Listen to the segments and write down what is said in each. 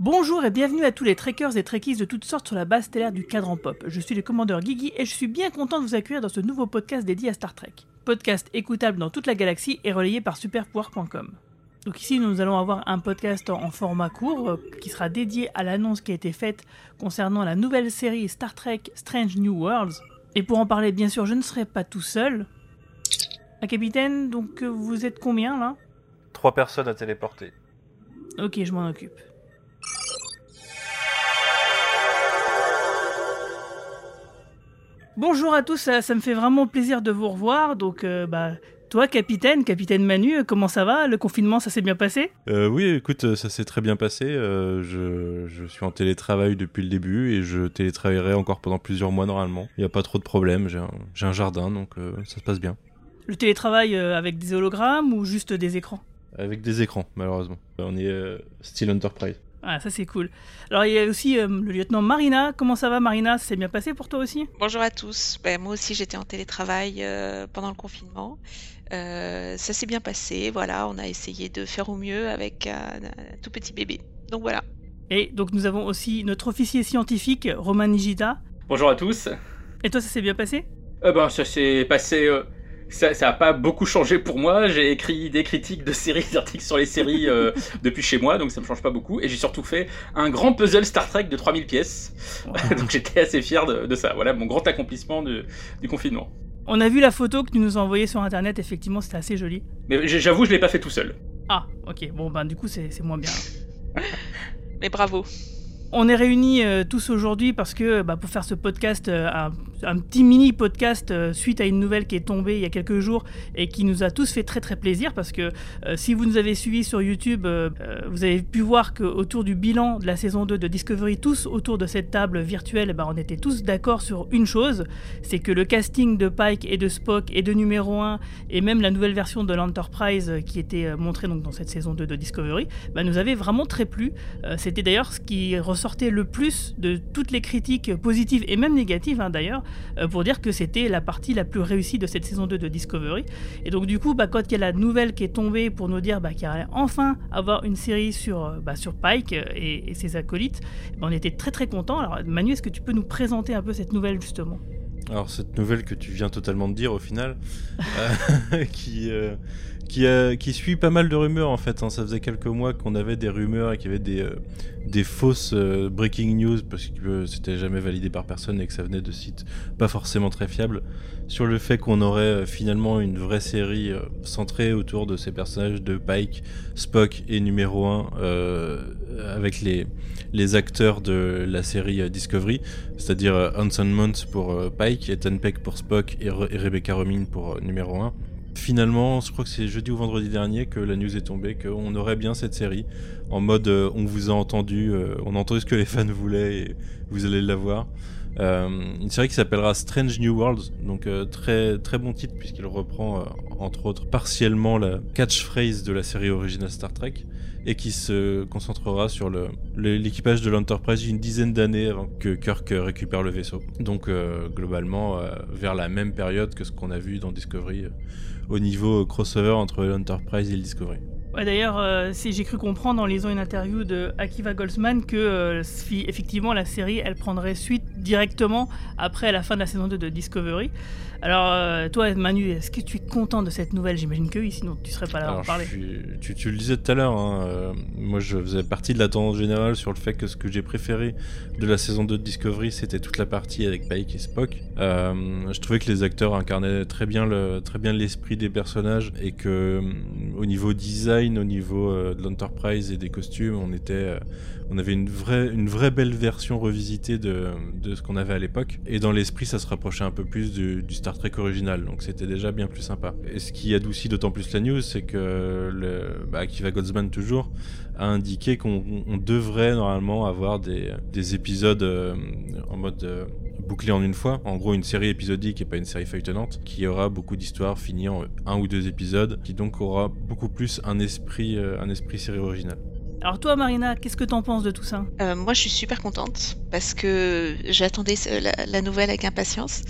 Bonjour et bienvenue à tous les trekkers et trekkies de toutes sortes sur la base stellaire du cadran pop. Je suis le commandeur Guigui et je suis bien content de vous accueillir dans ce nouveau podcast dédié à Star Trek. Podcast écoutable dans toute la galaxie et relayé par superpouvoir.com. Donc ici nous allons avoir un podcast en format court euh, qui sera dédié à l'annonce qui a été faite concernant la nouvelle série Star Trek Strange New Worlds. Et pour en parler bien sûr je ne serai pas tout seul. Ah capitaine, donc euh, vous êtes combien là? Trois personnes à téléporter. Ok, je m'en occupe. Bonjour à tous, ça, ça me fait vraiment plaisir de vous revoir. Donc, euh, bah, toi, capitaine, capitaine Manu, comment ça va? Le confinement, ça s'est bien passé? Euh, oui, écoute, ça s'est très bien passé. Euh, je, je suis en télétravail depuis le début et je télétravaillerai encore pendant plusieurs mois normalement. Il n'y a pas trop de problèmes. J'ai un, jardin, donc euh, ça se passe bien. Le télétravail euh, avec des hologrammes ou juste des écrans? Avec des écrans, malheureusement. On est euh, Steel Enterprise. Ah, ça c'est cool. Alors, il y a aussi euh, le lieutenant Marina. Comment ça va, Marina? Ça s'est bien passé pour toi aussi? Bonjour à tous. Ben, moi aussi, j'étais en télétravail euh, pendant le confinement. Euh, ça s'est bien passé. Voilà, on a essayé de faire au mieux avec un, un tout petit bébé. Donc voilà. Et donc, nous avons aussi notre officier scientifique, Roman Nijita. Bonjour à tous. Et toi, ça s'est bien passé? Euh, ben, ça s'est passé. Ça, ça a pas beaucoup changé pour moi. J'ai écrit des critiques de séries, des articles sur les séries euh, depuis chez moi, donc ça me change pas beaucoup. Et j'ai surtout fait un grand puzzle Star Trek de 3000 pièces. donc j'étais assez fier de, de ça. Voilà mon grand accomplissement de- du confinement. On a vu la photo que tu nous as envoyée sur internet, effectivement, c'était assez joli. Mais j'avoue, je l'ai pas fait tout seul. Ah, ok, bon, ben du coup, c'est c'est moins bien. Mais bravo. On est réunis euh, tous aujourd'hui parce que bah, pour faire ce podcast, euh, un, petit mini podcast euh, suite à une nouvelle qui est tombée il y a quelques jours et qui nous a tous fait très très plaisir parce que si vous nous avez suivis sur YouTube, vous avez pu voir qu'autour du bilan de la saison 2 de Discovery, tous autour de cette table virtuelle, ben, on était tous d'accord sur une chose, c'est que le casting de Pike et de Spock et de numéro 1 et même la nouvelle version de l'Enterprise qui était montrée donc, dans cette saison 2 de Discovery, bah, nous avait vraiment très plu. C'était d'ailleurs ce qui ressortait le plus de toutes les critiques positives et même négatives hein, d'ailleurs, euh, pour dire que c'était la partie la plus réussie de cette saison 2 de Discovery. Et donc du coup, bah, quand il y a la nouvelle qui est tombée pour nous dire bah, qu'il allait enfin avoir une série sur, euh, bah, sur Pike euh, et, ses acolytes, bah, on était très très contents. Alors Manu, est-ce que tu peux nous présenter un peu cette nouvelle justement? Alors cette nouvelle que tu viens totalement de dire au final, qui, qui, suit pas mal de rumeurs en fait. hein. Ça faisait quelques mois qu'on avait des rumeurs et qu'il y avait des, des fausses euh, breaking news parce que c'était jamais validé par personne et que ça venait de sites pas forcément très fiables sur le fait qu'on aurait euh, finalement une vraie série euh, centrée autour de ces personnages de Pike, Spock et numéro 1 avec les, les acteurs de la série Discovery c'est-à-dire Hanson Mount pour Pike, Ethan Peck pour Spock et, Re- et Rebecca Romijn pour numéro 1. Finalement, je crois que c'est jeudi ou vendredi dernier que la news est tombée qu'on aurait bien cette série en mode euh, on vous a entendu, euh, on a entendu ce que les fans voulaient et vous allez l'avoir. Euh, une série qui s'appellera Strange New Worlds, donc euh, très bon titre puisqu'il reprend euh, entre autres partiellement la catchphrase de la série originale Star Trek et qui se concentrera sur l'équipage de l'Enterprise une dizaine d'années avant que Kirk récupère le vaisseau. Donc globalement vers la même période que ce qu'on a vu dans Discovery au niveau crossover entre l'Enterprise et le Discovery. Ouais, D'ailleurs, euh, si j'ai cru comprendre en lisant une interview de Akiva Goldsman que euh, si effectivement la série elle prendrait suite directement après la fin de la saison 2 de Discovery. Alors euh, toi Manu, est-ce que tu es content de cette nouvelle? J'imagine que oui, sinon tu serais pas là à en Alors, parler. suis- tu, tu le disais tout à l'heure, hein, moi je faisais partie de la tendance générale sur le fait que ce que j'ai préféré de la saison 2 de Discovery, c'était toute la partie avec Pike et Spock. Je trouvais que les acteurs incarnaient très bien le très bien l'esprit des personnages et que au niveau design, au niveau euh, de l'Enterprise et des costumes, on était euh, on avait une vraie, une vraie belle version revisitée de, de ce qu'on avait à l'époque. Et dans l'esprit, ça se rapprochait un peu plus du, Star Trek original. Donc c'était déjà bien plus sympa. Et ce qui adoucit d'autant plus la news, c'est que le, bah, Akiva Goldsman toujours a indiqué qu'on on devrait normalement avoir des, des épisodes euh, en mode bouclé en une fois. En gros, une série épisodique et pas une série feuilletonnante, qui aura beaucoup d'histoires finies en un ou deux épisodes, qui donc aura beaucoup plus un esprit, euh, un esprit série originale. Alors toi Marina, qu'est-ce que t'en penses de tout ça? Euh, moi, je suis super contente parce que j'attendais la, la nouvelle avec impatience.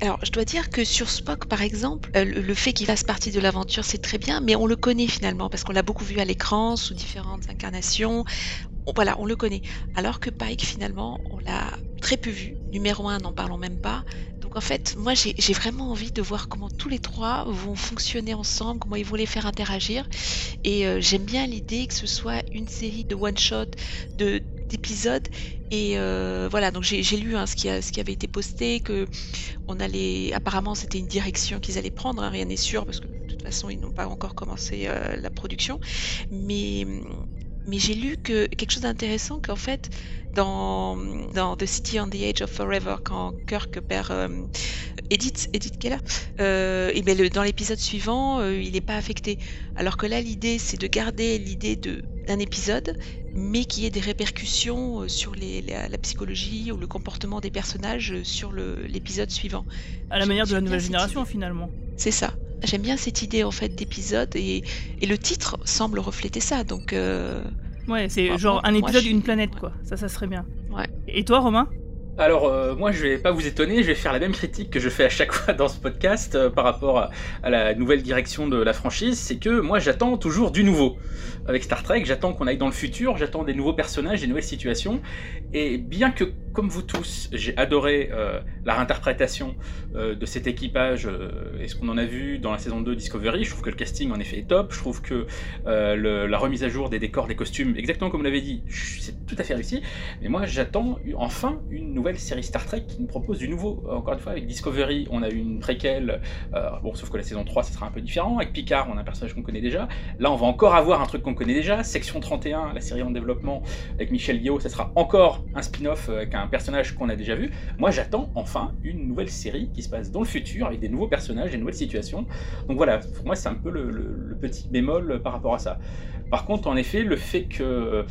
Alors, je dois dire que sur Spock, par exemple, euh, le, le fait qu'il fasse partie de l'aventure, c'est très bien, mais on le connaît finalement parce qu'on l'a beaucoup vu à l'écran sous différentes incarnations. Voilà, on le connaît. Alors que Pike, finalement, on l'a très peu vu. Numéro 1, n'en parlons même pas. Donc en fait, moi j'ai vraiment envie de voir comment tous les trois vont fonctionner ensemble, comment ils vont les faire interagir. Et euh, j'aime bien l'idée que ce soit une série de one-shot, d'épisodes. Et euh, voilà, donc j'ai lu hein, ce, qui a, ce qui avait été posté, que on allait, apparemment c'était une direction qu'ils allaient prendre, hein, rien n'est sûr parce que de toute façon ils n'ont pas encore commencé euh, la production. Mais mais j'ai lu que quelque chose d'intéressant qu'en fait dans, dans The City on the Edge of Forever quand Kirk perd euh, Edith Edith Keller euh, et ben dans l'épisode suivant euh, il n'est pas affecté. Alors que là l'idée c'est de garder l'idée de d'un épisode mais qui ait des répercussions euh, sur les, la, la, psychologie ou le comportement des personnages euh, sur l'épisode suivant à la manière de la nouvelle génération finalement c'est ça J'aime bien cette idée en fait d'épisode et, et, le titre semble refléter ça. Donc euh... ouais, c'est genre un épisode, une planète quoi. Ça, ça serait bien. Ouais. Et toi, Romain? Alors euh, moi je vais pas vous étonner, je vais faire la même critique que je fais à chaque fois dans ce podcast euh, par rapport à, à, la nouvelle direction de la franchise, c'est que moi j'attends toujours du nouveau. Avec Star Trek, j'attends qu'on aille dans le futur, j'attends des nouveaux personnages, des nouvelles situations. Et bien que, comme vous tous, j'ai adoré euh, la réinterprétation euh, de cet équipage euh, et ce qu'on en a vu dans la saison 2 Discovery, je trouve que le casting en effet est top, je trouve que le, la remise à jour des décors, des costumes, exactement comme vous l'avez dit, c'est tout à fait réussi. Mais moi j'attends enfin une nouvelle série Star Trek qui nous propose du nouveau. Encore une fois, avec Discovery, on a eu une préquelle, bon sauf que la saison 3 ça sera un peu différent. Avec Picard, on a un personnage qu'on connaît déjà. Là on va encore avoir un truc qu'on connaît déjà. Section 31, la série en développement avec Michel Yeo, ça sera encore un spin-off avec un personnage qu'on a déjà vu. Moi, j'attends enfin une nouvelle série qui se passe dans le futur avec des nouveaux personnages, des nouvelles situations. Donc voilà, pour moi, c'est un peu le, petit bémol par rapport à ça. Par contre, en effet, le fait qu'il euh,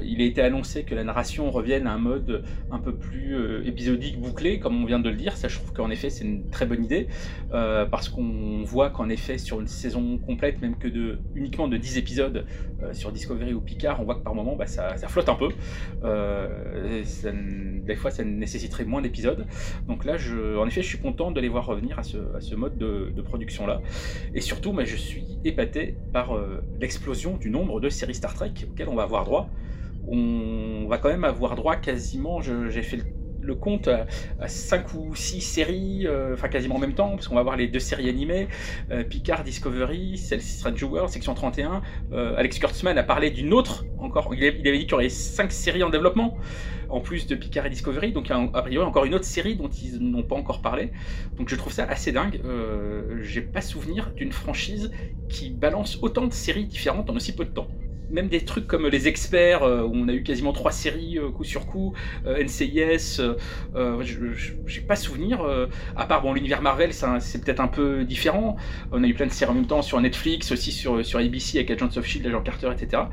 ait été annoncé que la narration revienne à un mode un peu plus euh, épisodique, bouclé, comme on vient de le dire, ça je trouve qu'en effet c'est une très bonne idée, euh, parce qu'on voit qu'en effet sur une saison complète, même que de uniquement de 10 épisodes sur Discovery ou Picard, on voit que par moment bah, ça, flotte un peu. Ça, des fois ça nécessiterait moins d'épisodes. Donc là, je, en effet, je suis content de les voir revenir à ce, mode de, production-là. Et surtout, bah, je suis épaté par l'explosion du nombre de séries Star Trek auxquelles on va avoir droit. On va quand même avoir droit quasiment, j'ai fait le, le compte à, à 5 ou 6 séries, euh, enfin quasiment en même temps, parce qu'on va avoir les deux séries animées, euh, Picard, Discovery, celle Strange World, section 31. Euh, Alex Kurtzman a parlé d'une autre, encore, il avait, dit qu'il y aurait 5 séries en développement, en plus de Picard et Discovery, donc il y a a priori encore une autre série dont ils n'ont pas encore parlé. Donc je trouve ça assez dingue. J'ai pas souvenir d'une franchise qui balance autant de séries différentes en aussi peu de temps même des trucs comme les experts euh, où on a eu quasiment trois séries euh, coup sur coup, euh, NCIS, j'ai pas souvenir. à part bon l'univers Marvel, c'est peut-être un peu différent. On a eu plein de séries en même temps sur Netflix, aussi sur sur ABC avec Agents of Shield, Agent Carter, etc.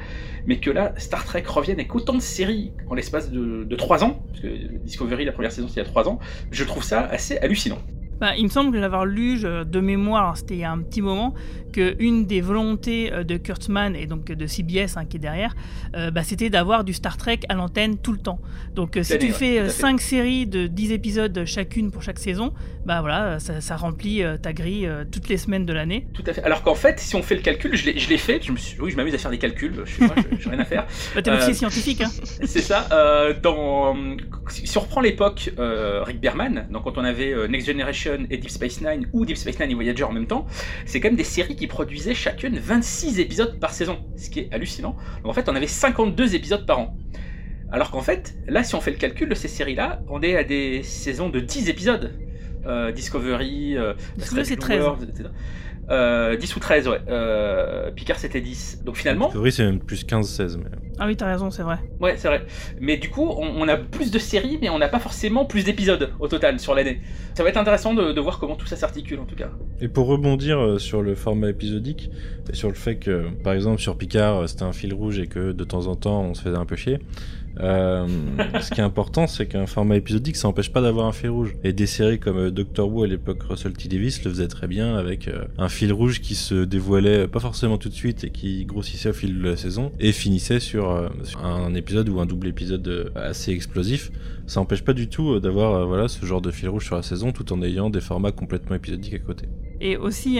Mais que là Star Trek revienne avec autant de séries en l'espace de trois ans, parce que Discovery la première saison c'était il y a trois ans, je trouve ça assez hallucinant. Bah, il me semble l'avoir lu de mémoire, c'était il y a un petit moment, qu'une des volontés euh, de Kurtzman et donc de CBS hein, qui est derrière, euh, bah, c'était d'avoir du Star Trek à l'antenne tout le temps. Donc euh, si tu fais 5 séries de 10 épisodes chacune pour chaque saison, bah voilà, ça, ça remplit ta grille toutes les semaines de l'année. Tout à fait. Alors qu'en fait, si on fait le calcul, je l'ai fait, je me suis, oui, je m'amuse à faire des calculs, je sais pas, j'ai rien à faire. bah, T'es aussi scientifique, hein. C'est ça. dans, si on reprend l'époque Rick Berman, donc quand on avait Next Generation et Deep Space Nine ou Deep Space Nine et Voyager en même temps, c'est quand même des séries qui produisaient chacune 26 épisodes par saison, ce qui est hallucinant. Donc en fait, on avait 52 épisodes par an. Alors qu'en fait, là, si on fait le calcul de ces séries-là, on est à des saisons de 10 épisodes. Euh, Discovery, euh, c'est 13. etc. Euh, 10 ou 13, ouais. Euh, Picard, c'était 10. Donc finalement. Discovery, c'est même plus 15-16. Mais... Ah oui, t'as raison, c'est vrai. Ouais, c'est vrai. Mais du coup, on, on, a plus de séries, mais on n'a pas forcément plus d'épisodes au total sur l'année. Ça va être intéressant de, de, voir comment tout ça s'articule en tout cas. Et pour rebondir euh, sur le format épisodique, et sur le fait que, par exemple, sur Picard, euh, c'était un fil rouge et que de temps en temps, on se faisait un peu chier. Euh, ce qui est important, c'est qu'un format épisodique, ça n'empêche pas d'avoir un fil rouge. Et des séries comme euh, Doctor Who à l'époque, Russell T Davis le faisait très bien avec euh, un fil rouge qui se dévoilait pas forcément tout de suite et qui grossissait au fil de la saison et finissait sur, sur un épisode ou un double épisode assez explosif. Ça n'empêche pas du tout d'avoir voilà ce genre de fil rouge sur la saison tout en ayant des formats complètement épisodiques à côté. Et aussi,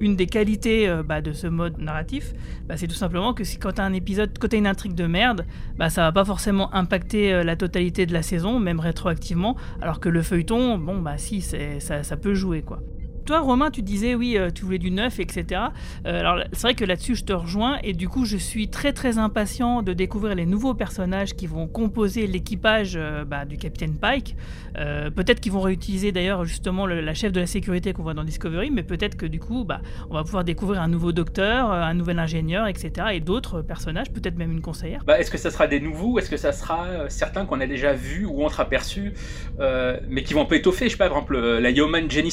une des qualités euh, bah, de ce mode narratif, bah, c'est tout simplement que si, quand tu as un épisode, quand une intrigue de merde, bah, ça va pas forcément impacter euh, la totalité de la saison, même rétroactivement, alors que le feuilleton, bon, bah si, ça, ça peut jouer, quoi. Toi, Romain, tu disais oui, euh, tu voulais du neuf, etc. Euh, alors, c'est vrai que là-dessus, je te rejoins, et du coup, je suis très très impatient de découvrir les nouveaux personnages qui vont composer l'équipage euh, bah, du Capitaine Pike. peut-être qu'ils vont réutiliser d'ailleurs justement la chef de la sécurité qu'on voit dans Discovery, mais peut-être que du coup, bah, on va pouvoir découvrir un nouveau docteur, un nouvel ingénieur, etc. Et d'autres personnages, peut-être même une conseillère. Bah, est-ce que ça sera des nouveaux, est-ce que ça sera certains qu'on a déjà vus ou entreaperçus, mais qui vont pas étoffer? Je sais pas, par exemple, la Yeoman Jenny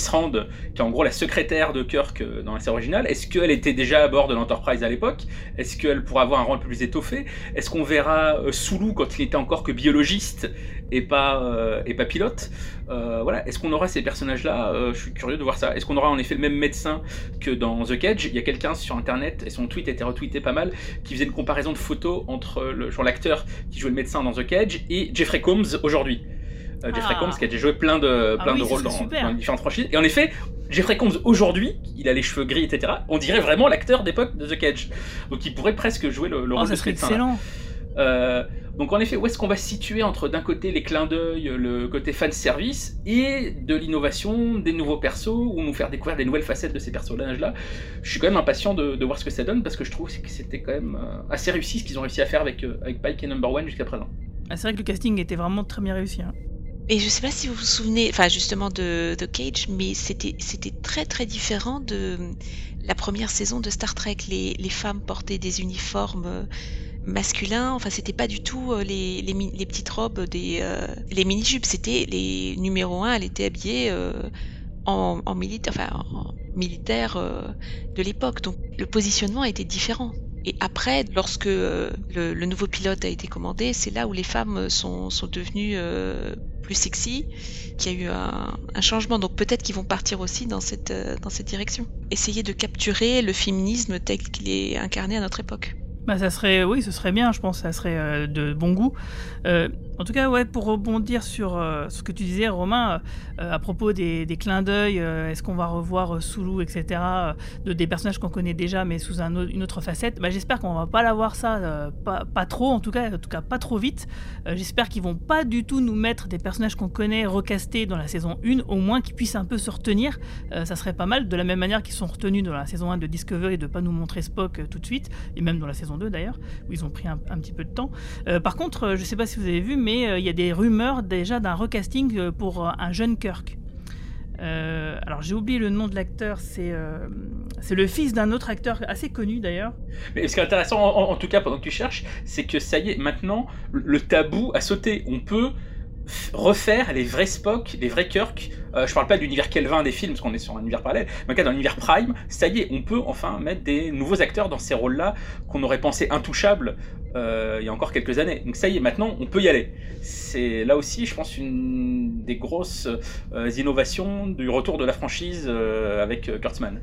Rand en gros la secrétaire de Kirk euh, dans la série originale. Est-ce qu'elle était déjà à bord de l'Enterprise à l'époque? Est-ce qu'elle pourra avoir un rôle plus étoffé? Est-ce qu'on verra euh, Sulu quand il était encore que biologiste et pas, euh, et pas pilote? Voilà. Est-ce qu'on aura ces personnages-là? Je suis curieux de voir ça. Est-ce qu'on aura en effet le même médecin que dans The Cage? Il y a quelqu'un sur Internet, et son tweet a été retweeté pas mal, qui faisait une comparaison de photos entre l'acteur qui jouait le médecin dans The Cage et Jeffrey Combs aujourd'hui. Jeffrey ah. Combs qui a déjà joué plein de, ah de rôles dans, dans, différentes franchises. Et en effet, Jeffrey Combs aujourd'hui, il a les cheveux gris, etc. On dirait vraiment l'acteur d'époque de The Cage. Donc il pourrait presque jouer le, le oh, rôle ça serait excellent. Euh, donc en effet, où est-ce qu'on va situer entre d'un côté les clins d'œil, le côté fan service, et de l'innovation, des nouveaux persos, ou nous faire découvrir des nouvelles facettes de ces personnages-là? Je suis quand même impatient de, voir ce que ça donne, parce que je trouve que c'était quand même euh, assez réussi ce qu'ils ont réussi à faire avec, euh, avec Pike et Number One jusqu'à présent. Ah, c'est vrai que le casting était vraiment très bien réussi. Hein. Et je sais pas si vous vous souvenez, enfin justement de, de Cage, mais c'était très très différent de la première saison de Star Trek. Les, femmes portaient des uniformes euh, masculins. Enfin, c'était pas du tout euh, les, petites robes des euh, les mini jupes. C'était les numéro un. Elle était habillée en militaire de l'époque. Donc le positionnement était différent. Et après, lorsque le, le, nouveau pilote a été commandé, c'est là où les femmes sont, sont devenues plus sexy, qu'il y a eu un, changement. Donc peut-être qu'ils vont partir aussi dans cette, euh, dans cette direction. Essayer de capturer le féminisme tel qu'il est incarné à notre époque. Bah ça serait, oui, ce serait bien, je pense, ça serait euh, de bon goût. Euh, en tout cas, ouais, pour rebondir sur euh, ce que tu disais, Romain, à propos des, clins d'œil, est-ce qu'on va revoir Soulou, etc., de, des personnages qu'on connaît déjà, mais sous un, une autre facette? Bah, J'espère qu'on va pas l'avoir ça, pas, pas, trop, en tout cas, en tout cas pas trop vite. J'espère qu'ils vont pas du tout nous mettre des personnages qu'on connaît recastés dans la saison 1, au moins qu'ils puissent un peu se retenir. ça serait pas mal, de la même manière qu'ils sont retenus dans la saison 1 de Discovery de pas nous montrer Spock tout de suite, et même dans la saison 2 d'ailleurs, où ils ont pris un, petit peu de temps. par contre, je sais pas si vous avez vu, mais euh, il y a des rumeurs déjà d'un recasting euh, pour euh, un jeune Kirk. alors j'ai oublié le nom de l'acteur, c'est c'est le fils d'un autre acteur assez connu d'ailleurs. Mais ce qui est intéressant en, tout cas pendant que tu cherches, c'est que ça y est, maintenant le tabou a sauté. On peut refaire les vrais Spock, les vrais Kirk. Euh, je parle pas de l'univers Kelvin des films, parce qu'on est sur un univers parallèle, mais dans l'univers Prime, ça y est, on peut enfin mettre des nouveaux acteurs dans ces rôles-là qu'on aurait pensé intouchables euh, il y a encore quelques années. Donc ça y est, maintenant, on peut y aller. C'est là aussi, je pense, une des grosses euh, innovations du retour de la franchise avec Kurtzman.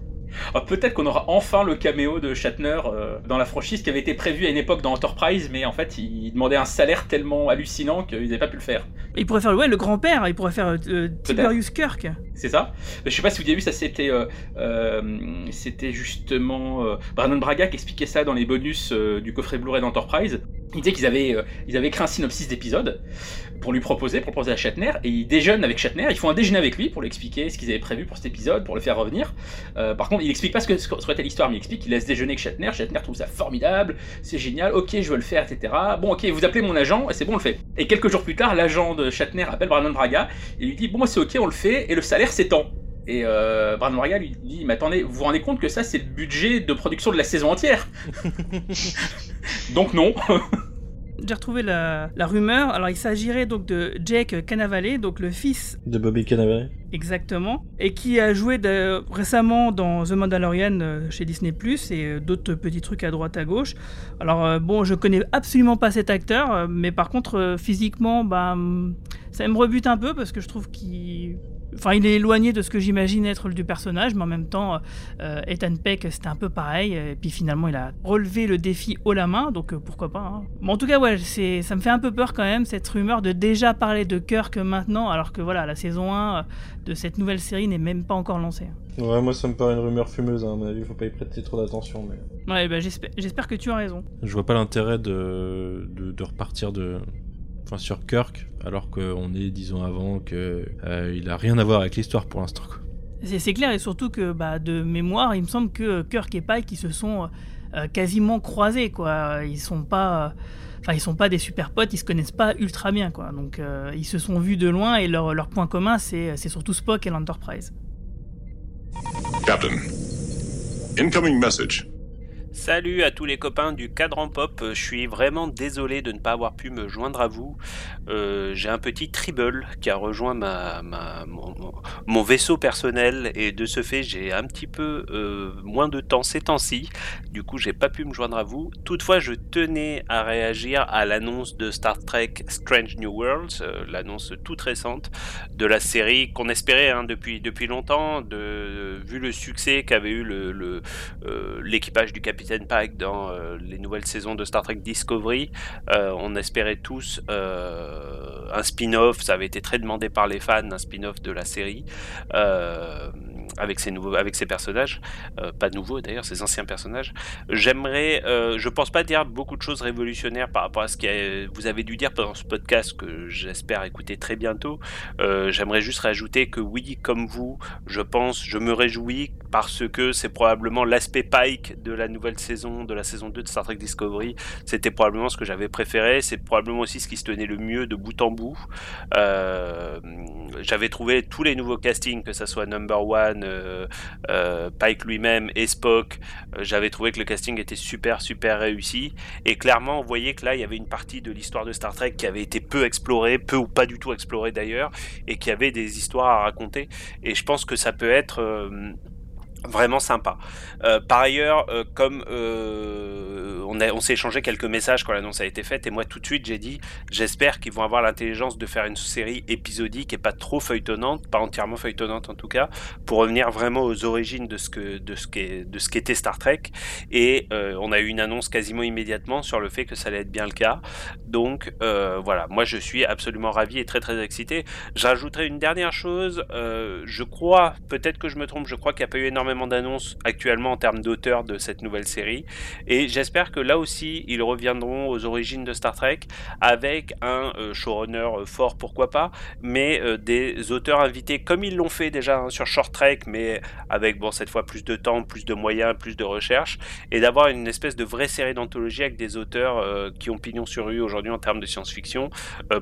Ah, peut-être qu'on aura enfin le caméo de Shatner euh, dans la franchise qui avait été prévu à une époque dans Enterprise, mais en fait, il demandait un salaire tellement hallucinant qu'ils n'avaient pas pu le faire. Il pourrait faire ouais, le grand-père, il pourrait faire euh, Tiberius Kirk. C'est ça. Je sais pas si vous avez vu, ça c'était euh, c'était justement Brandon Braga qui expliquait ça dans les bonus du coffret Blu-ray d'Enterprise. Il disait qu'ils avaient, ils avaient écrit un synopsis d'épisode pour lui proposer, pour proposer à Shatner, et ils déjeunent avec Shatner, ils font un déjeuner avec lui pour lui expliquer ce qu'ils avaient prévu pour cet épisode, pour le faire revenir. par contre, il explique pas ce que serait l'histoire, mais il explique qu'il laisse déjeuner avec Shatner. Shatner trouve ça formidable, c'est génial, ok, je veux le faire, etc. Bon, ok, vous appelez mon agent, et c'est bon, on le fait. Et quelques jours plus tard, l'agent de Shatner appelle Brandon Braga et lui dit Bon, moi c'est ok, on le fait, et le salaire s'étend. Et euh, Brandon Braga lui dit Mais attendez, vous vous rendez compte que ça, c'est le budget de production de la saison entière? Donc non J'ai retrouvé la, rumeur. Alors, il s'agirait donc de Jake Cannavale, donc le fils de Bobby Cannavale. Exactement. Et qui a joué récemment dans The Mandalorian euh, chez Disney Plus et euh, d'autres petits trucs à droite à gauche. Alors, euh, bon, je connais absolument pas cet acteur, mais par contre, physiquement, bah, ça me rebute un peu parce que je trouve qu'il enfin, il est éloigné de ce que j'imagine être du personnage, mais en même temps, euh, Ethan Peck, c'était un peu pareil. Et puis finalement, il a relevé le défi haut la main, donc pourquoi pas. Hein. Bon, en tout cas, ouais, c'est, ça me fait un peu peur quand même cette rumeur de déjà parler de Kirk maintenant, alors que voilà, la saison 1 de cette nouvelle série n'est même pas encore lancée. Ouais, moi ça me paraît une rumeur fumeuse, hein. à mon avis, faut pas y prêter trop d'attention. Mais... Ouais, bah, j'espère, j'espère que tu as raison. Je vois pas l'intérêt de, de, repartir de, enfin, sur Kirk, alors qu'on est, disons, avant que euh, il a rien à voir avec l'histoire pour l'instant. C'est, clair, et surtout que bah, de mémoire, il me semble que Kirk et Pike qui se sont euh, quasiment croisés, quoi. Ils sont pas. Enfin, ils sont pas des super potes, ils se connaissent pas ultra bien, quoi. Donc, euh, ils se sont vus de loin et leur, leur point commun, c'est, c'est surtout Spock et l'Enterprise. Captain, incoming message. Salut à tous les copains du cadran pop, je suis vraiment désolé de ne pas avoir pu me joindre à vous. Euh, j'ai un petit tribble qui a rejoint mon, vaisseau personnel et de ce fait j'ai un petit peu euh, moins de temps ces temps-ci. Du coup j'ai pas pu me joindre à vous. Toutefois je tenais à réagir à l'annonce de Star Trek Strange New Worlds, euh, l'annonce toute récente de la série qu'on espérait hein, depuis, depuis longtemps, vu le succès qu'avait eu l'équipage du Capitaine Pike dans euh, les nouvelles saisons de Star Trek Discovery. Euh, on espérait tous euh, un spin-off, ça avait été très demandé par les fans, un spin-off de la série avec ces nouveaux, avec ces personnages, euh, pas nouveaux d'ailleurs, ces anciens personnages. J'aimerais, euh, je pense pas dire beaucoup de choses révolutionnaires par rapport à ce que vous avez dû dire pendant ce podcast que j'espère écouter très bientôt. Euh, j'aimerais juste rajouter que oui, comme vous, je pense, je me réjouis parce que c'est probablement l'aspect Pike de la nouvelle saison, de la saison 2 de Star Trek Discovery. C'était probablement ce que j'avais préféré. C'est probablement aussi ce qui se tenait le mieux de bout en bout. j'avais trouvé tous les nouveaux castings, que ça soit Number One, euh, euh, Pike lui-même et Spock, euh, j'avais trouvé que le casting était super super réussi et clairement on voyait que là il y avait une partie de l'histoire de Star Trek qui avait été peu explorée, peu ou pas du tout explorée d'ailleurs, et qui avait des histoires à raconter. Et je pense que ça peut être vraiment sympa. Euh, par ailleurs, euh, comme euh, on, on s'est échangé quelques messages quand l'annonce a été faite, et moi tout de suite j'ai dit, j'espère qu'ils vont avoir l'intelligence de faire une série épisodique et pas trop feuilletonnante, pas entièrement feuilletonnante en tout cas, pour revenir vraiment aux origines de ce que de ce qu'est de ce qu'était Star Trek. Et on a eu une annonce quasiment immédiatement sur le fait que ça allait être bien le cas. Donc voilà, moi je suis absolument ravi et très très excité. J'ajouterai une dernière chose. je crois, peut-être que je me trompe, je crois qu'il n'y a pas eu énormément d'annonces actuellement en termes d'auteur de cette nouvelle série. Et j'espère que là aussi, ils reviendront aux origines de Star Trek avec un euh, showrunner euh, fort, pourquoi pas, mais euh, des auteurs invités comme ils l'ont fait déjà hein, sur Short Trek, mais avec bon cette fois plus de temps, plus de moyens, plus de recherche, et d'avoir une espèce de vraie série d'anthologie avec des auteurs qui ont pignon sur rue aujourd'hui en termes de science-fiction.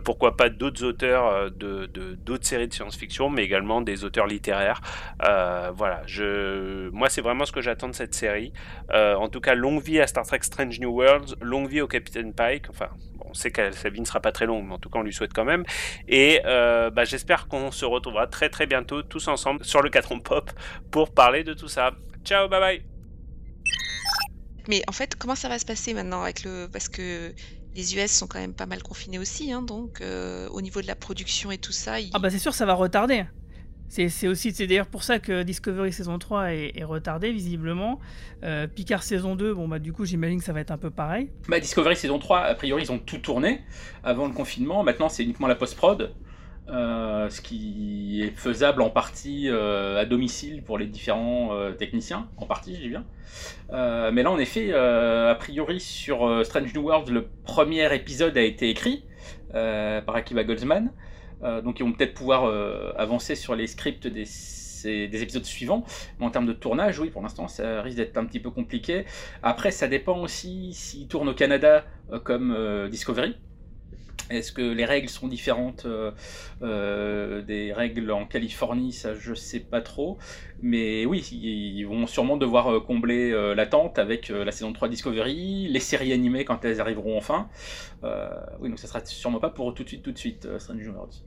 pourquoi pas d'autres auteurs de d'autres séries de science-fiction, mais également des auteurs littéraires. voilà, je moi, c'est vraiment ce que j'attends de cette série. Euh, en tout cas, longue vie à Star Trek Strange New Worlds, longue vie au Capitaine Pike. Enfin, on sait que sa vie ne sera pas très longue, mais en tout cas, on lui souhaite quand même. Et euh, bah, j'espère qu'on se retrouvera très très bientôt tous ensemble sur le 4 Pop pour parler de tout ça. Ciao, bye bye. Mais en fait, comment ça va se passer maintenant avec le parce que les US sont quand même pas mal confinés aussi, hein, donc euh, au niveau de la production et tout ça. Ah bah c'est sûr, ça va retarder. C'est aussi, c'est d'ailleurs pour ça que Discovery saison 3 est, retardé visiblement. Euh, Picard saison 2, bon bah du coup j'imagine que ça va être un peu pareil. Bah Discovery saison 3, a priori ils ont tout tourné avant le confinement. Maintenant c'est uniquement la post-prod. Euh, ce qui est faisable en partie euh, à domicile pour les différents techniciens, en partie, je dis bien. mais là, en effet, a priori, sur Strange New World, le premier épisode a été écrit par Akiva Goldsman. Euh, donc ils vont peut-être pouvoir euh, avancer sur les scripts des, des, épisodes suivants. Mais en termes de tournage, oui, pour l'instant, ça risque d'être un petit peu compliqué. Après, ça dépend aussi s'ils tournent au Canada euh, comme Discovery. Est-ce que les règles sont différentes des règles en Californie? Ça, je sais pas trop. Mais oui, ils vont sûrement devoir combler l'attente avec la saison 3 Discovery, les séries animées quand elles arriveront enfin. oui, donc ça sera sûrement pas pour tout de suite, tout de suite, Strange Worlds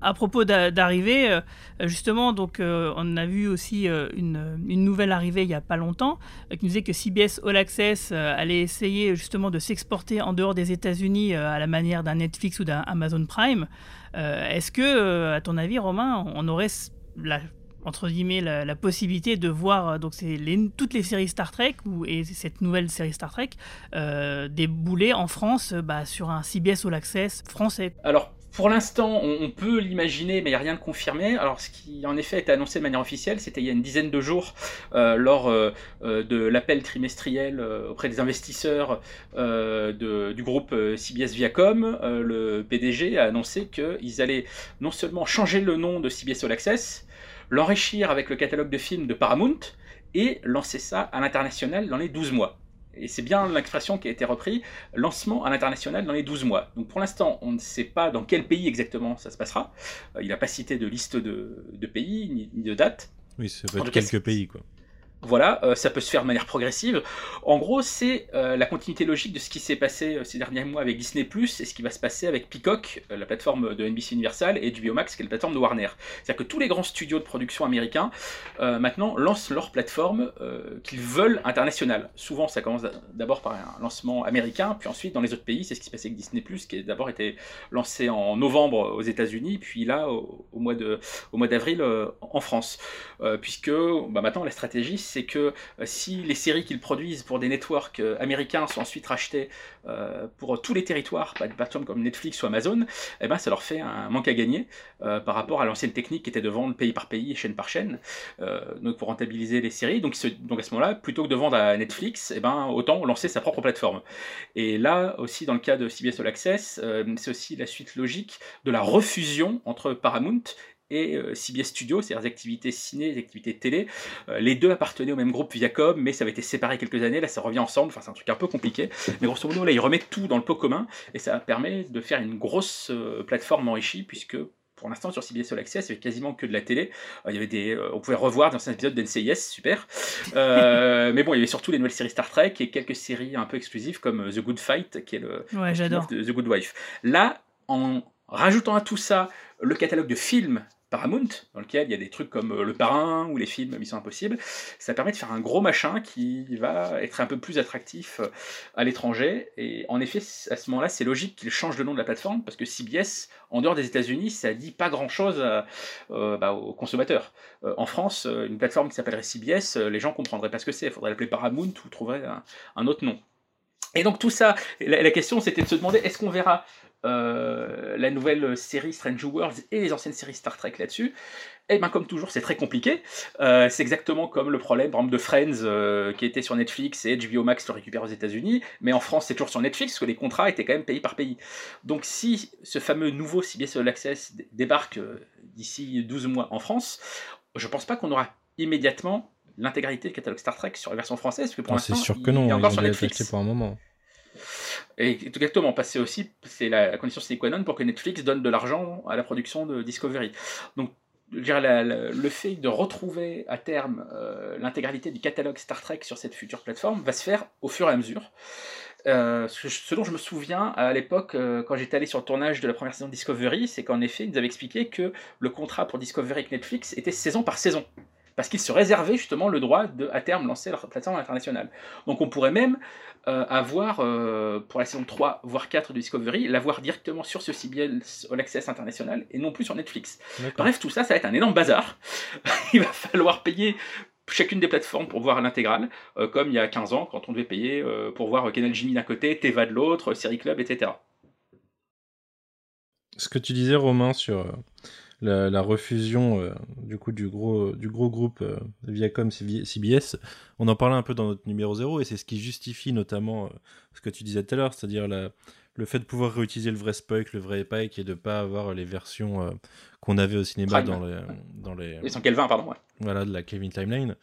à propos d'arrivée, euh, justement, donc euh, on a vu aussi euh, une, nouvelle arrivée il n'y a pas longtemps qui nous disait que CBS All Access allait essayer justement de s'exporter en dehors des États-Unis à la manière d'un Netflix ou d'un Amazon Prime. Est-ce que, à ton avis, Romain, on aurait la entre guillemets la, la possibilité de voir donc toutes les séries Star Trek ou, et cette nouvelle série Star Trek débouler en France bah, sur un CBS All Access français? Alors pour l'instant, on, peut l'imaginer, mais il n'y a rien de confirmé. Alors, ce qui en effet a été annoncé de manière officielle, c'était il y a une dizaine de jours, euh, lors euh, euh, de l'appel trimestriel auprès des investisseurs du groupe CBS Viacom. Le PDG a annoncé qu'ils allaient non seulement changer le nom de CBS All Access, l'enrichir avec le catalogue de films de Paramount et lancer ça à l'international dans les 12 mois. Et c'est bien l'expression qui a été reprise, lancement à l'international dans les 12 mois. Donc pour l'instant, on ne sait pas dans quel pays exactement ça se passera. Euh, il n'a pas cité de liste de, de pays ni, ni de date. Oui, ça peut En être tout cas, quelques pays, quoi. Voilà, euh, ça peut se faire de manière progressive. En gros, c'est euh, la continuité logique de ce qui s'est passé euh, ces derniers mois avec Disney+, et ce qui va se passer avec Peacock, la plateforme de NBC Universal, et HBO Max, qui est la plateforme de Warner. C'est-à-dire que tous les grands studios de production américains, maintenant, lancent leur plateforme qu'ils veulent internationale. Souvent, ça commence d'abord par un lancement américain, puis ensuite, dans les autres pays, c'est ce qui se passait avec Disney+, qui a d'abord été lancé en novembre aux États-Unis, puis là, au, au mois d'avril en France. Puisque bah, maintenant, la stratégie, que euh, si les séries qu'ils produisent pour des networks euh, américains sont ensuite rachetées euh, pour tous les territoires, par des plateformes comme Netflix ou Amazon, eh ben, ça leur fait un manque à gagner par rapport à l'ancienne technique qui était de vendre pays par pays, chaîne par chaîne, donc pour rentabiliser les séries. Donc, donc à ce moment-là, plutôt que de vendre à Netflix, eh ben, autant lancer sa propre plateforme. Et là aussi, dans le cas de CBS All Access, c'est aussi la suite logique de la refusion entre Paramount et euh, CBS Studios, c'est-à-dire les activités ciné, les activités télé. Euh, les deux appartenaient au même groupe Viacom, mais ça avait été séparé quelques années, là ça revient ensemble, enfin c'est un truc un peu compliqué. Mais grosso modo, là ils remettent tout dans le pot commun, et ça permet de faire une grosse euh, plateforme enrichie, puisque pour l'instant sur CBS All Access, il y avait quasiment que de la télé. Il y avait des, on pouvait revoir dans un épisode d'NCIS, super. Euh, mais bon, il y avait surtout les nouvelles séries Star Trek et quelques séries un peu exclusives comme The Good Fight, qui est le, Ouais, j'adore. The Good Wife. Là, en rajoutant à tout ça le catalogue de films Paramount, dans lequel il y a des trucs comme euh, Le Parrain ou les films Mission Impossible, ça permet de faire un gros machin qui va être un peu plus attractif euh, à l'étranger. Et en effet, à ce moment-là, c'est logique qu'ils changent le nom de la plateforme parce que CBS, en dehors des États-Unis, ça dit pas grand-chose euh, bah, aux consommateurs. En France, une plateforme qui s'appellerait CBS, les gens comprendraient pas ce que c'est. Il faudrait l'appeler Paramount ou trouver un, un autre nom. Et donc tout ça, la question c'était de se demander est-ce qu'on verra euh, la nouvelle série Strange Worlds et les anciennes séries Star Trek là-dessus Eh bien comme toujours c'est très compliqué. Euh, c'est exactement comme le problème par exemple de Friends euh, qui était sur Netflix et HBO Max le récupère aux États-Unis, mais en France c'est toujours sur Netflix parce que les contrats étaient quand même payés par pays. Donc si ce fameux nouveau CBS All Access débarque d'ici 12 mois en France, je pense pas qu'on aura immédiatement l'intégralité du catalogue Star Trek sur la version française, parce que pour Ah, c'est l'instant, sûr il que non, est il encore sur Netflix. pour un moment. Et exactement, c'est aussi c'est la, condition sine qua non pour que Netflix donne de l'argent à la production de Discovery. Donc, le fait de retrouver à terme euh, l'intégralité du catalogue Star Trek sur cette future plateforme va se faire au fur et à mesure. Euh, ce, ce dont je me souviens à l'époque, euh, quand j'étais allé sur le tournage de la première saison de Discovery, c'est qu'en effet, ils nous avaient expliqué que le contrat pour Discovery avec Netflix était saison par saison. Parce qu'ils se réservaient justement le droit de, à terme, lancer leur plateforme internationale. Donc on pourrait même euh, avoir, euh, pour la saison 3, voire 4 de Discovery, l'avoir directement sur ce CBS All Access international et non plus sur Netflix. Bref, tout ça, ça va être un énorme bazar. il va falloir payer chacune des plateformes pour voir l'intégrale, euh, comme il y a 15 ans, quand on devait payer pour voir Canal Genie d'un côté, Teva de l'autre, Série Club, etc. Ce que tu disais, Romain, sur la, la refusion euh, du coup du gros, du gros groupe euh, Viacom CB- CBS, on en parlait un peu dans notre numéro 0 et c'est ce qui justifie notamment euh, ce que tu disais tout à l'heure, c'est-à-dire le fait de pouvoir réutiliser le vrai Spock, le vrai Pike et de pas avoir les versions qu'on avait au cinéma Prime. dans les, dans les, sans Kelvin, pardon. Ouais. voilà, de la Kevin Timeline.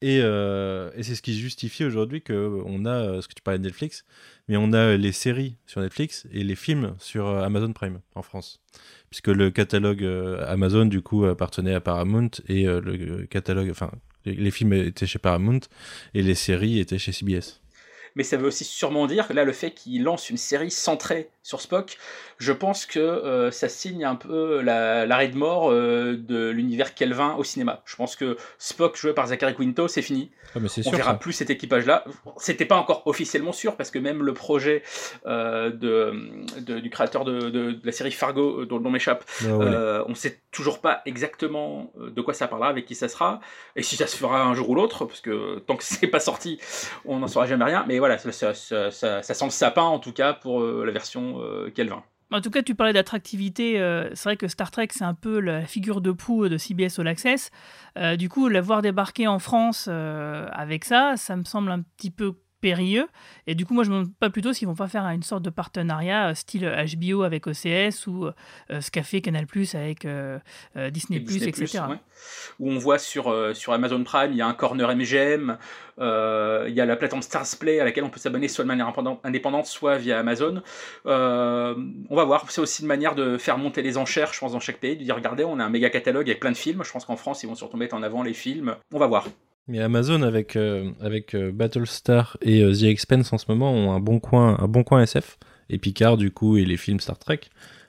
Et, euh, et c'est ce qui justifie aujourd'hui qu'on a euh, ce que tu parlais de Netflix, mais on a les séries sur Netflix et les films sur euh, Amazon Prime en France. Puisque le catalogue Amazon, du coup, appartenait à Paramount et le catalogue, enfin, les films étaient chez Paramount et les séries étaient chez CBS. Mais ça veut aussi sûrement dire que là, le fait qu'ils lancent une série centrée sur Spock, je pense que euh, ça signe un peu l'arrêt de mort euh, de l'univers Kelvin au cinéma. Je pense que Spock joué par Zachary Quinto, c'est fini. Ah, mais On sûr. verra ça. plus cet équipage-là. C'était pas encore officiellement sûr parce que même le projet euh, de, de- du créateur de, la série Fargo, dont le nom m'échappe, Ah, ouais. on sait toujours pas exactement de quoi ça parlera, avec qui ça sera, et si ça se fera un jour ou l'autre, parce que tant que c'est pas sorti, on n'en saura jamais rien. Mais voilà, ça, ça- ça- ça- ça sent le sapin en tout cas pour la version euh, Kelvin. En tout cas, tu parlais d'attractivité. euh, c'est vrai que Star Trek, c'est un peu la figure de proue de CBS All Access. Euh, du coup, la voir débarquer en France avec ça, ça me semble un petit peu périlleux. Et du coup, moi, je me demande pas plutôt s'ils vont pas faire une sorte de partenariat euh, style HBO avec OCS ou euh, ce qu'a fait Canal Plus avec euh, euh, Disney, Disney+, etc. ouais. Où on voit sur, euh, sur Amazon Prime, il y a un corner MGM, euh, il y a la plateforme Stars Play à laquelle on peut s'abonner soit de manière indépendante- soit via Amazon. Euh, on va voir, c'est aussi une manière de faire monter les enchères, je pense, dans chaque pays, de dire regardez, on a un méga catalogue avec plein de films. Je pense qu'en France, ils vont surtout mettre en avant les films. On va voir. Mais Amazon avec, euh, euh, Battlestar et euh, The Expense en ce moment ont un bon coin, un bon coin SF. Et Picard du coup et les films Star Trek.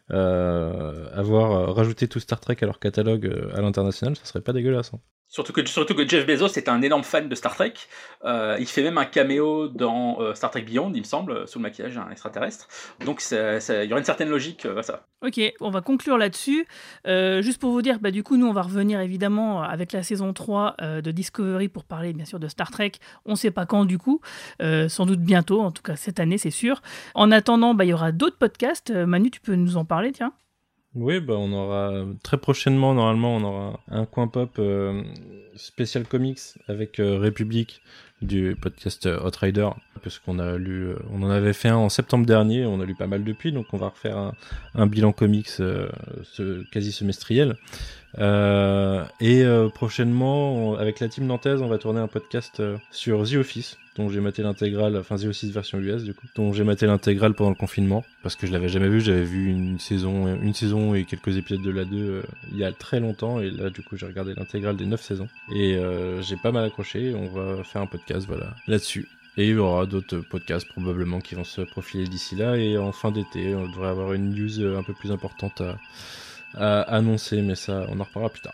Avoir rajouté tout Star Trek à leur catalogue à l'international, ça serait pas dégueulasse. hein. Surtout que, surtout que Jeff Bezos est un énorme fan de Star Trek. Euh, il fait même un caméo dans euh, Star Trek Beyond, il me semble, sous le maquillage d'un extraterrestre. Donc il y aura une certaine logique euh, à ça. Ok, on va conclure là-dessus. Euh, juste pour vous dire, bah, du coup, nous, on va revenir évidemment avec la saison 3 euh, de Discovery pour parler bien sûr de Star Trek. On ne sait pas quand du coup, euh, sans doute bientôt, en tout cas cette année, c'est sûr. En attendant, bah, il y aura d'autres podcasts. Euh, Manu, tu peux nous en parler, tiens? Oui, bah on aura très prochainement, normalement, on aura un coin pop euh, spécial comics avec euh, République du podcast euh, Hot parce qu'on a lu, euh, on en avait fait un en septembre dernier, on a lu pas mal depuis, donc on va refaire un, bilan comics euh, quasi semestriel. Euh, et euh, prochainement, avec la team nantaise, on va tourner un podcast euh, sur The Office, dont j'ai maté l'intégrale, enfin The Office version US du coup, dont j'ai maté l'intégrale pendant le confinement, parce que je l'avais jamais vu, j'avais vu une saison, une saison et quelques épisodes de la 2 euh, il y a très longtemps, et là du coup j'ai regardé l'intégrale des 9 saisons, et euh, j'ai pas mal accroché, on va faire un podcast voilà là-dessus. Et il y aura d'autres podcasts probablement qui vont se profiler d'ici là, et en fin d'été, on devrait avoir une news un peu plus importante à, à annoncer, mais ça on en reparlera plus tard.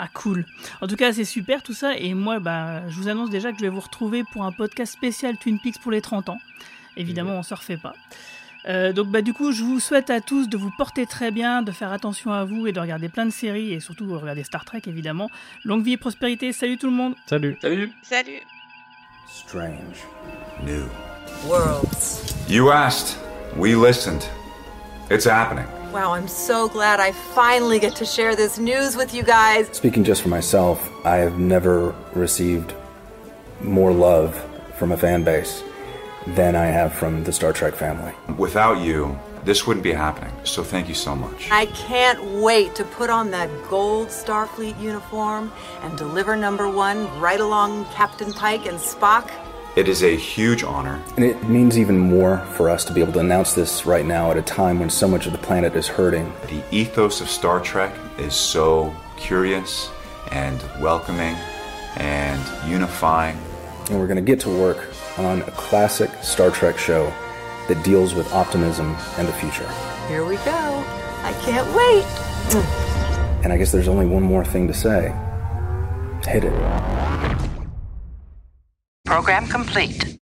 Ah cool. En tout cas, c'est super tout ça. Et moi, bah, je vous annonce déjà que je vais vous retrouver pour un podcast spécial Twin Peaks pour les 30 ans. Évidemment, on se refait pas. Euh, donc bah du coup, je vous souhaite à tous de vous porter très bien, de faire attention à vous et de regarder plein de séries et surtout regarder Star Trek évidemment. Longue vie et prospérité. Salut tout le monde. Salut Salut Salut Strange. New. Worlds. You asked. We listened. It's happening. Wow, I'm so glad I finally get to share this news with you guys. Speaking just for myself, I have never received more love from a fan base than I have from the Star Trek family. Without you, this wouldn't be happening. So thank you so much. I can't wait to put on that gold Starfleet uniform and deliver number one right along Captain Pike and Spock. It is a huge honor. And it means even more for us to be able to announce this right now at a time when so much of the planet is hurting. The ethos of Star Trek is so curious and welcoming and unifying. And we're going to get to work on a classic Star Trek show that deals with optimism and the future. Here we go. I can't wait. And I guess there's only one more thing to say hit it. Program complete.